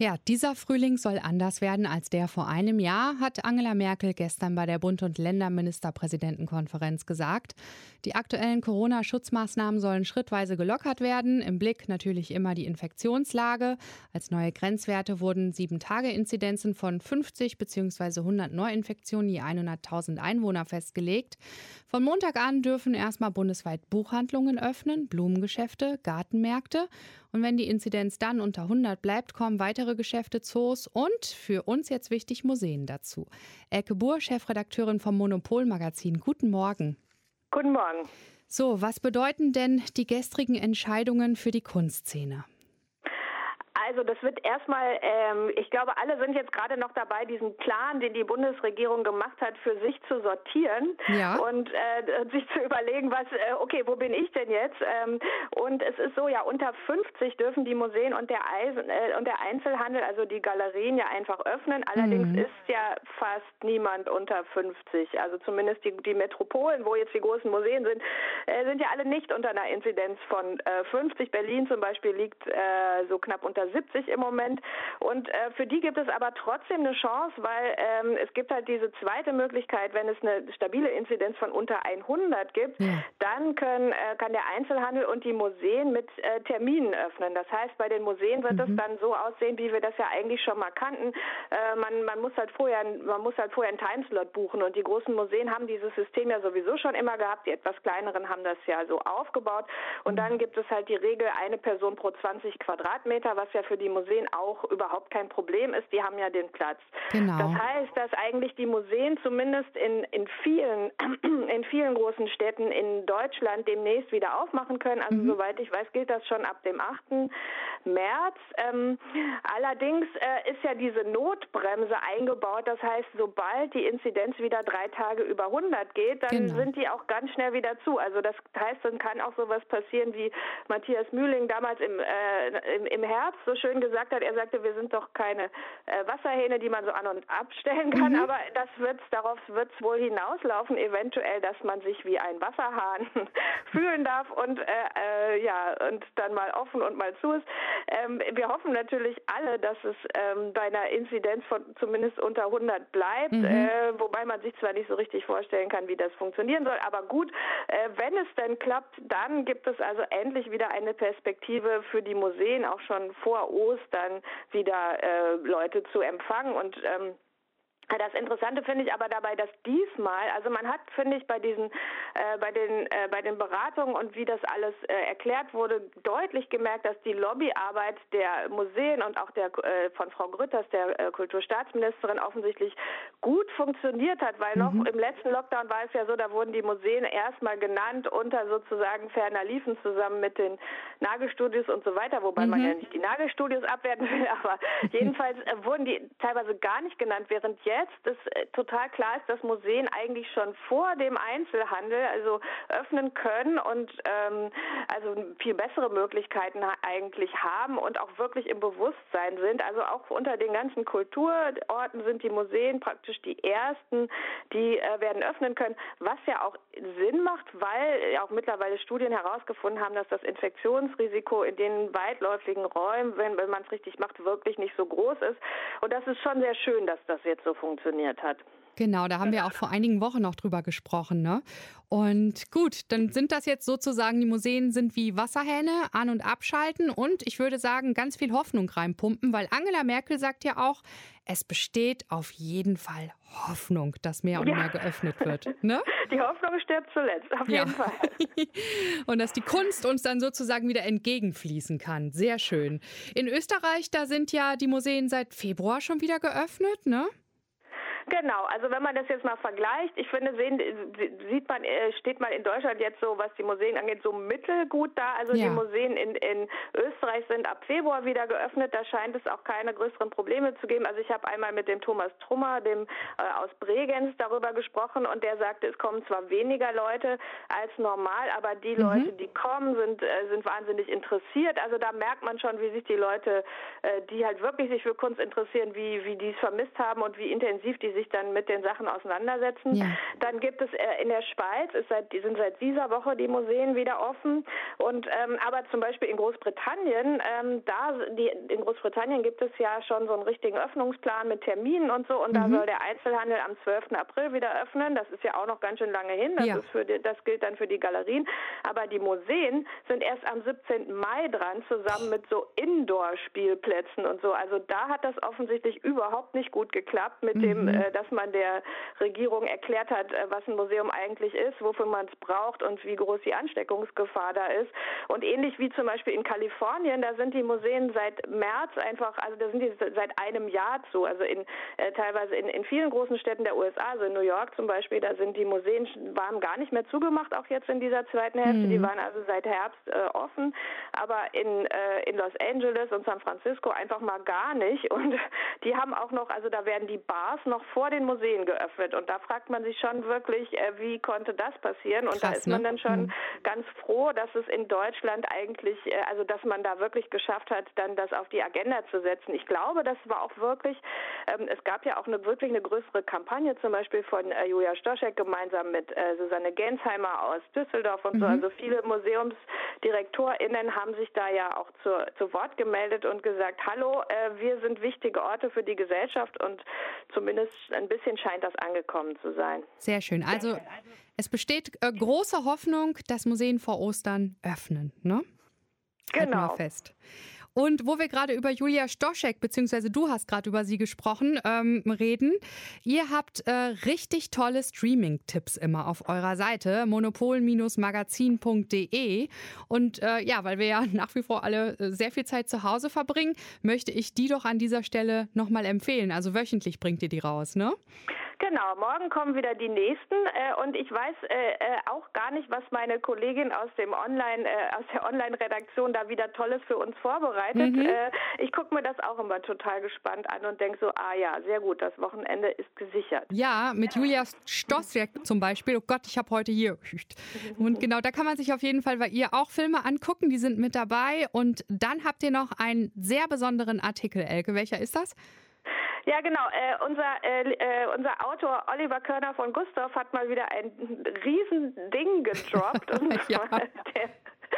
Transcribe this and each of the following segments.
Ja, dieser Frühling soll anders werden als der vor einem Jahr, hat Angela Merkel gestern bei der Bund- und Länderministerpräsidentenkonferenz gesagt. Die aktuellen Corona-Schutzmaßnahmen sollen schrittweise gelockert werden. Im Blick natürlich immer die Infektionslage. Als neue Grenzwerte wurden sieben Tage Inzidenzen von 50 bzw. 100 Neuinfektionen je 100.000 Einwohner festgelegt. Von Montag an dürfen erstmal bundesweit Buchhandlungen öffnen, Blumengeschäfte, Gartenmärkte. Und wenn die Inzidenz dann unter 100 bleibt, kommen weitere Geschäfte, Zoos und für uns jetzt wichtig Museen dazu. Elke Buhr, Chefredakteurin vom Monopol-Magazin. Guten Morgen. Guten Morgen. So, was bedeuten denn die gestrigen Entscheidungen für die Kunstszene? Also das wird erstmal, ähm, ich glaube, alle sind jetzt gerade noch dabei, diesen Plan, den die Bundesregierung gemacht hat, für sich zu sortieren ja. und äh, sich zu überlegen, was, äh, okay, wo bin ich denn jetzt? Ähm, und es ist so, ja, unter 50 dürfen die Museen und der, Eisen, äh, und der Einzelhandel, also die Galerien ja einfach öffnen. Allerdings mhm. ist ja fast niemand unter 50. Also zumindest die, die Metropolen, wo jetzt die großen Museen sind, äh, sind ja alle nicht unter einer Inzidenz von 50. Äh, Berlin zum Beispiel liegt äh, so knapp unter 70 im Moment. Und äh, für die gibt es aber trotzdem eine Chance, weil ähm, es gibt halt diese zweite Möglichkeit, wenn es eine stabile Inzidenz von unter 100 gibt, ja. dann können, äh, kann der Einzelhandel und die Museen mit äh, Terminen öffnen. Das heißt, bei den Museen wird es mhm. dann so aussehen, wie wir das ja eigentlich schon mal kannten. Äh, man, man muss halt vorher, man muss halt vorher einen Timeslot buchen und die großen Museen haben dieses System ja sowieso schon immer gehabt. Die etwas kleineren haben das ja so aufgebaut. Und mhm. dann gibt es halt die Regel eine Person pro 20 Quadratmeter, was ja für die Museen auch überhaupt kein Problem ist. Die haben ja den Platz. Genau. Das heißt, dass eigentlich die Museen zumindest in, in vielen, in vielen großen Städten in Deutschland demnächst wieder aufmachen können. Also mhm. soweit ich weiß, gilt das schon ab dem 8. März. Ähm, allerdings äh, ist ja diese Notbremse eingebaut. Das heißt, sobald die Inzidenz wieder drei Tage über 100 geht, dann genau. sind die auch ganz schnell wieder zu. Also das heißt, dann kann auch sowas passieren wie Matthias Mühling damals im, äh, im, im Herbst so schön gesagt hat. Er sagte, wir sind doch keine äh, Wasserhähne, die man so an und abstellen kann. Mhm. Aber das wird's, darauf wird es wohl hinauslaufen, eventuell, dass man sich wie ein Wasserhahn fühlen darf und äh, äh, ja und dann mal offen und mal zu ist. Ähm, wir hoffen natürlich alle, dass es ähm, bei einer Inzidenz von zumindest unter 100 bleibt, mhm. äh, wobei man sich zwar nicht so richtig vorstellen kann, wie das funktionieren soll, aber gut, äh, wenn es denn klappt, dann gibt es also endlich wieder eine Perspektive für die Museen, auch schon vor Ostern wieder äh, Leute zu empfangen. Und ähm, das Interessante finde ich aber dabei, dass diesmal, also man hat, finde ich, bei diesen, äh, bei den, äh, bei den Beratungen und wie das alles äh, erklärt wurde, deutlich gemerkt, dass die Lobbyarbeit der Museen und auch der äh, von Frau Grütters, der äh, Kulturstaatsministerin, offensichtlich gut funktioniert hat, weil noch mhm. im letzten Lockdown war es ja so, da wurden die Museen erstmal genannt unter sozusagen ferner Liefen zusammen mit den Nagelstudios und so weiter, wobei mhm. man ja nicht die Nagelstudios abwerten will, aber jedenfalls äh, wurden die teilweise gar nicht genannt, während jetzt jetzt das äh, total klar ist, dass Museen eigentlich schon vor dem Einzelhandel also öffnen können und ähm, also viel bessere Möglichkeiten eigentlich haben und auch wirklich im Bewusstsein sind. Also auch unter den ganzen Kulturorten sind die Museen praktisch die ersten, die äh, werden öffnen können, was ja auch Sinn macht, weil auch mittlerweile Studien herausgefunden haben, dass das Infektionsrisiko in den weitläufigen Räumen, wenn, wenn man es richtig macht, wirklich nicht so groß ist. Und das ist schon sehr schön, dass das jetzt so funktioniert hat. Genau, da haben wir auch vor einigen Wochen noch drüber gesprochen. Ne? Und gut, dann sind das jetzt sozusagen, die Museen sind wie Wasserhähne, an- und abschalten und ich würde sagen, ganz viel Hoffnung reinpumpen, weil Angela Merkel sagt ja auch, es besteht auf jeden Fall Hoffnung, dass mehr und ja. mehr geöffnet wird. Ne? Die Hoffnung stirbt zuletzt, auf ja. jeden Fall. und dass die Kunst uns dann sozusagen wieder entgegenfließen kann. Sehr schön. In Österreich, da sind ja die Museen seit Februar schon wieder geöffnet, ne? Genau, also wenn man das jetzt mal vergleicht, ich finde, sehen, sieht man, äh, steht man in Deutschland jetzt so, was die Museen angeht, so mittelgut da. Also ja. die Museen in, in Österreich sind ab Februar wieder geöffnet. Da scheint es auch keine größeren Probleme zu geben. Also ich habe einmal mit dem Thomas Trummer, dem äh, aus Bregenz, darüber gesprochen und der sagte, es kommen zwar weniger Leute als normal, aber die mhm. Leute, die kommen, sind, äh, sind wahnsinnig interessiert. Also da merkt man schon, wie sich die Leute, äh, die halt wirklich sich für Kunst interessieren, wie, wie die es vermisst haben und wie intensiv die sich dann mit den Sachen auseinandersetzen. Ja. Dann gibt es äh, in der Schweiz, seit, sind seit dieser Woche die Museen wieder offen. Und ähm, aber zum Beispiel in Großbritannien, ähm, da die, in Großbritannien gibt es ja schon so einen richtigen Öffnungsplan mit Terminen und so. Und mhm. da soll der Einzelhandel am 12. April wieder öffnen. Das ist ja auch noch ganz schön lange hin. Das, ja. ist für die, das gilt dann für die Galerien. Aber die Museen sind erst am 17. Mai dran, zusammen mit so Indoor-Spielplätzen und so. Also da hat das offensichtlich überhaupt nicht gut geklappt mit mhm. dem, äh, dass man der Regierung erklärt hat, äh, was ein Museum eigentlich ist, wofür man es braucht und wie groß die Ansteckungsgefahr da ist. Und ähnlich wie zum Beispiel in Kalifornien, da sind die Museen seit März einfach, also da sind die seit einem Jahr zu. Also in äh, teilweise in, in vielen großen Städten der USA, also in New York zum Beispiel, da sind die Museen waren gar nicht mehr zugemacht, auch jetzt in dieser zweiten Hälfte. Mhm. Die waren also seit Herbst äh, offen, aber in, äh, in Los Angeles und San Francisco einfach mal gar nicht. Und die haben auch noch, also da werden die Bars noch vor den Museen geöffnet. Und da fragt man sich schon wirklich, äh, wie konnte das passieren? Und Krass, da ist man ne? dann schon mhm. ganz froh, dass es in Deutschland eigentlich, äh, also dass man da wirklich geschafft hat, dann das auf die Agenda zu setzen. Ich glaube, das war auch wirklich, ähm, es gab ja auch eine wirklich eine größere Kampagne, zum Beispiel von äh, Julia Stoschek gemeinsam mit äh, Susanne Gensheimer aus Düsseldorf und mhm. so. Also viele MuseumsdirektorInnen haben sich da ja auch zu, zu Wort gemeldet und gesagt, hallo, äh, wir sind wichtige Orte für die Gesellschaft und zumindest ein bisschen scheint das angekommen zu sein. Sehr schön. Also es besteht äh, große Hoffnung, dass Museen vor Ostern öffnen, ne? Genau. fest. Und wo wir gerade über Julia Stoschek, beziehungsweise du hast gerade über sie gesprochen, ähm, reden. Ihr habt äh, richtig tolle Streaming-Tipps immer auf eurer Seite, monopol-magazin.de. Und äh, ja, weil wir ja nach wie vor alle äh, sehr viel Zeit zu Hause verbringen, möchte ich die doch an dieser Stelle nochmal empfehlen. Also wöchentlich bringt ihr die raus, ne? Genau, morgen kommen wieder die nächsten äh, und ich weiß äh, äh, auch gar nicht, was meine Kollegin aus dem Online, äh, aus der Online-Redaktion da wieder Tolles für uns vorbereitet. Mhm. Äh, ich gucke mir das auch immer total gespannt an und denke so, ah ja, sehr gut, das Wochenende ist gesichert. Ja, mit Julia Stosswerk zum Beispiel. Oh Gott, ich habe heute hier. Und genau, da kann man sich auf jeden Fall bei ihr auch Filme angucken, die sind mit dabei. Und dann habt ihr noch einen sehr besonderen Artikel, Elke. Welcher ist das? Ja, genau. Äh, unser, äh, äh, unser Autor Oliver Körner von Gustav hat mal wieder ein Riesending gedroppt. und ja. der,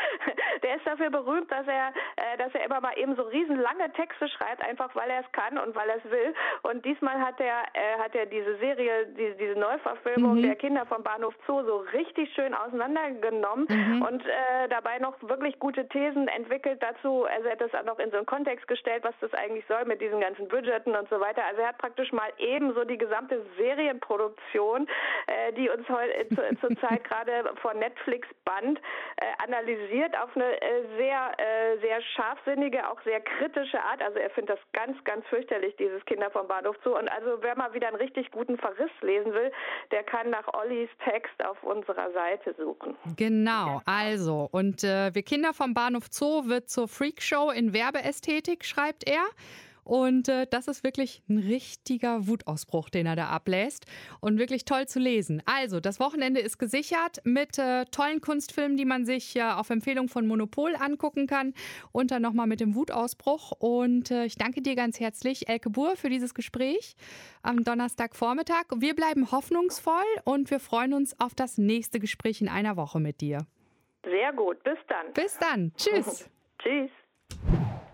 der ist dafür berühmt, dass er, äh, dass er immer mal eben so riesenlange Texte schreibt, einfach weil er es kann und weil er es will. Und diesmal hat er, äh, hat er diese Serie, diese, diese Neuverfilmung mhm. der Kinder vom Bahnhof Zoo so richtig schön auseinandergenommen mhm. und äh, dabei noch wirklich gute Thesen entwickelt dazu. Also er hat das auch noch in so einen Kontext gestellt, was das eigentlich soll mit diesen ganzen Budgeten und so weiter. Also er hat praktisch mal eben so die gesamte Serienproduktion, äh, die uns heute äh, zur Zeit gerade von Netflix band, äh, analysiert auf eine äh, sehr, äh, sehr scharfsinnige, auch sehr kritische Art. Also er findet das ganz, ganz fürchterlich, dieses Kinder vom Bahnhof zu. Und also wer mal wieder einen richtig guten Verriss lesen will, der kann nach Ollis Text auf unserer Seite suchen. Genau, also und äh, wir Kinder vom Bahnhof Zoo wird zur Freakshow in Werbeästhetik, schreibt er. Und äh, das ist wirklich ein richtiger Wutausbruch, den er da ablässt. Und wirklich toll zu lesen. Also, das Wochenende ist gesichert mit äh, tollen Kunstfilmen, die man sich äh, auf Empfehlung von Monopol angucken kann. Und dann nochmal mit dem Wutausbruch. Und äh, ich danke dir ganz herzlich, Elke Buhr, für dieses Gespräch am Donnerstagvormittag. Wir bleiben hoffnungsvoll und wir freuen uns auf das nächste Gespräch in einer Woche mit dir. Sehr gut. Bis dann. Bis dann. Tschüss. Tschüss.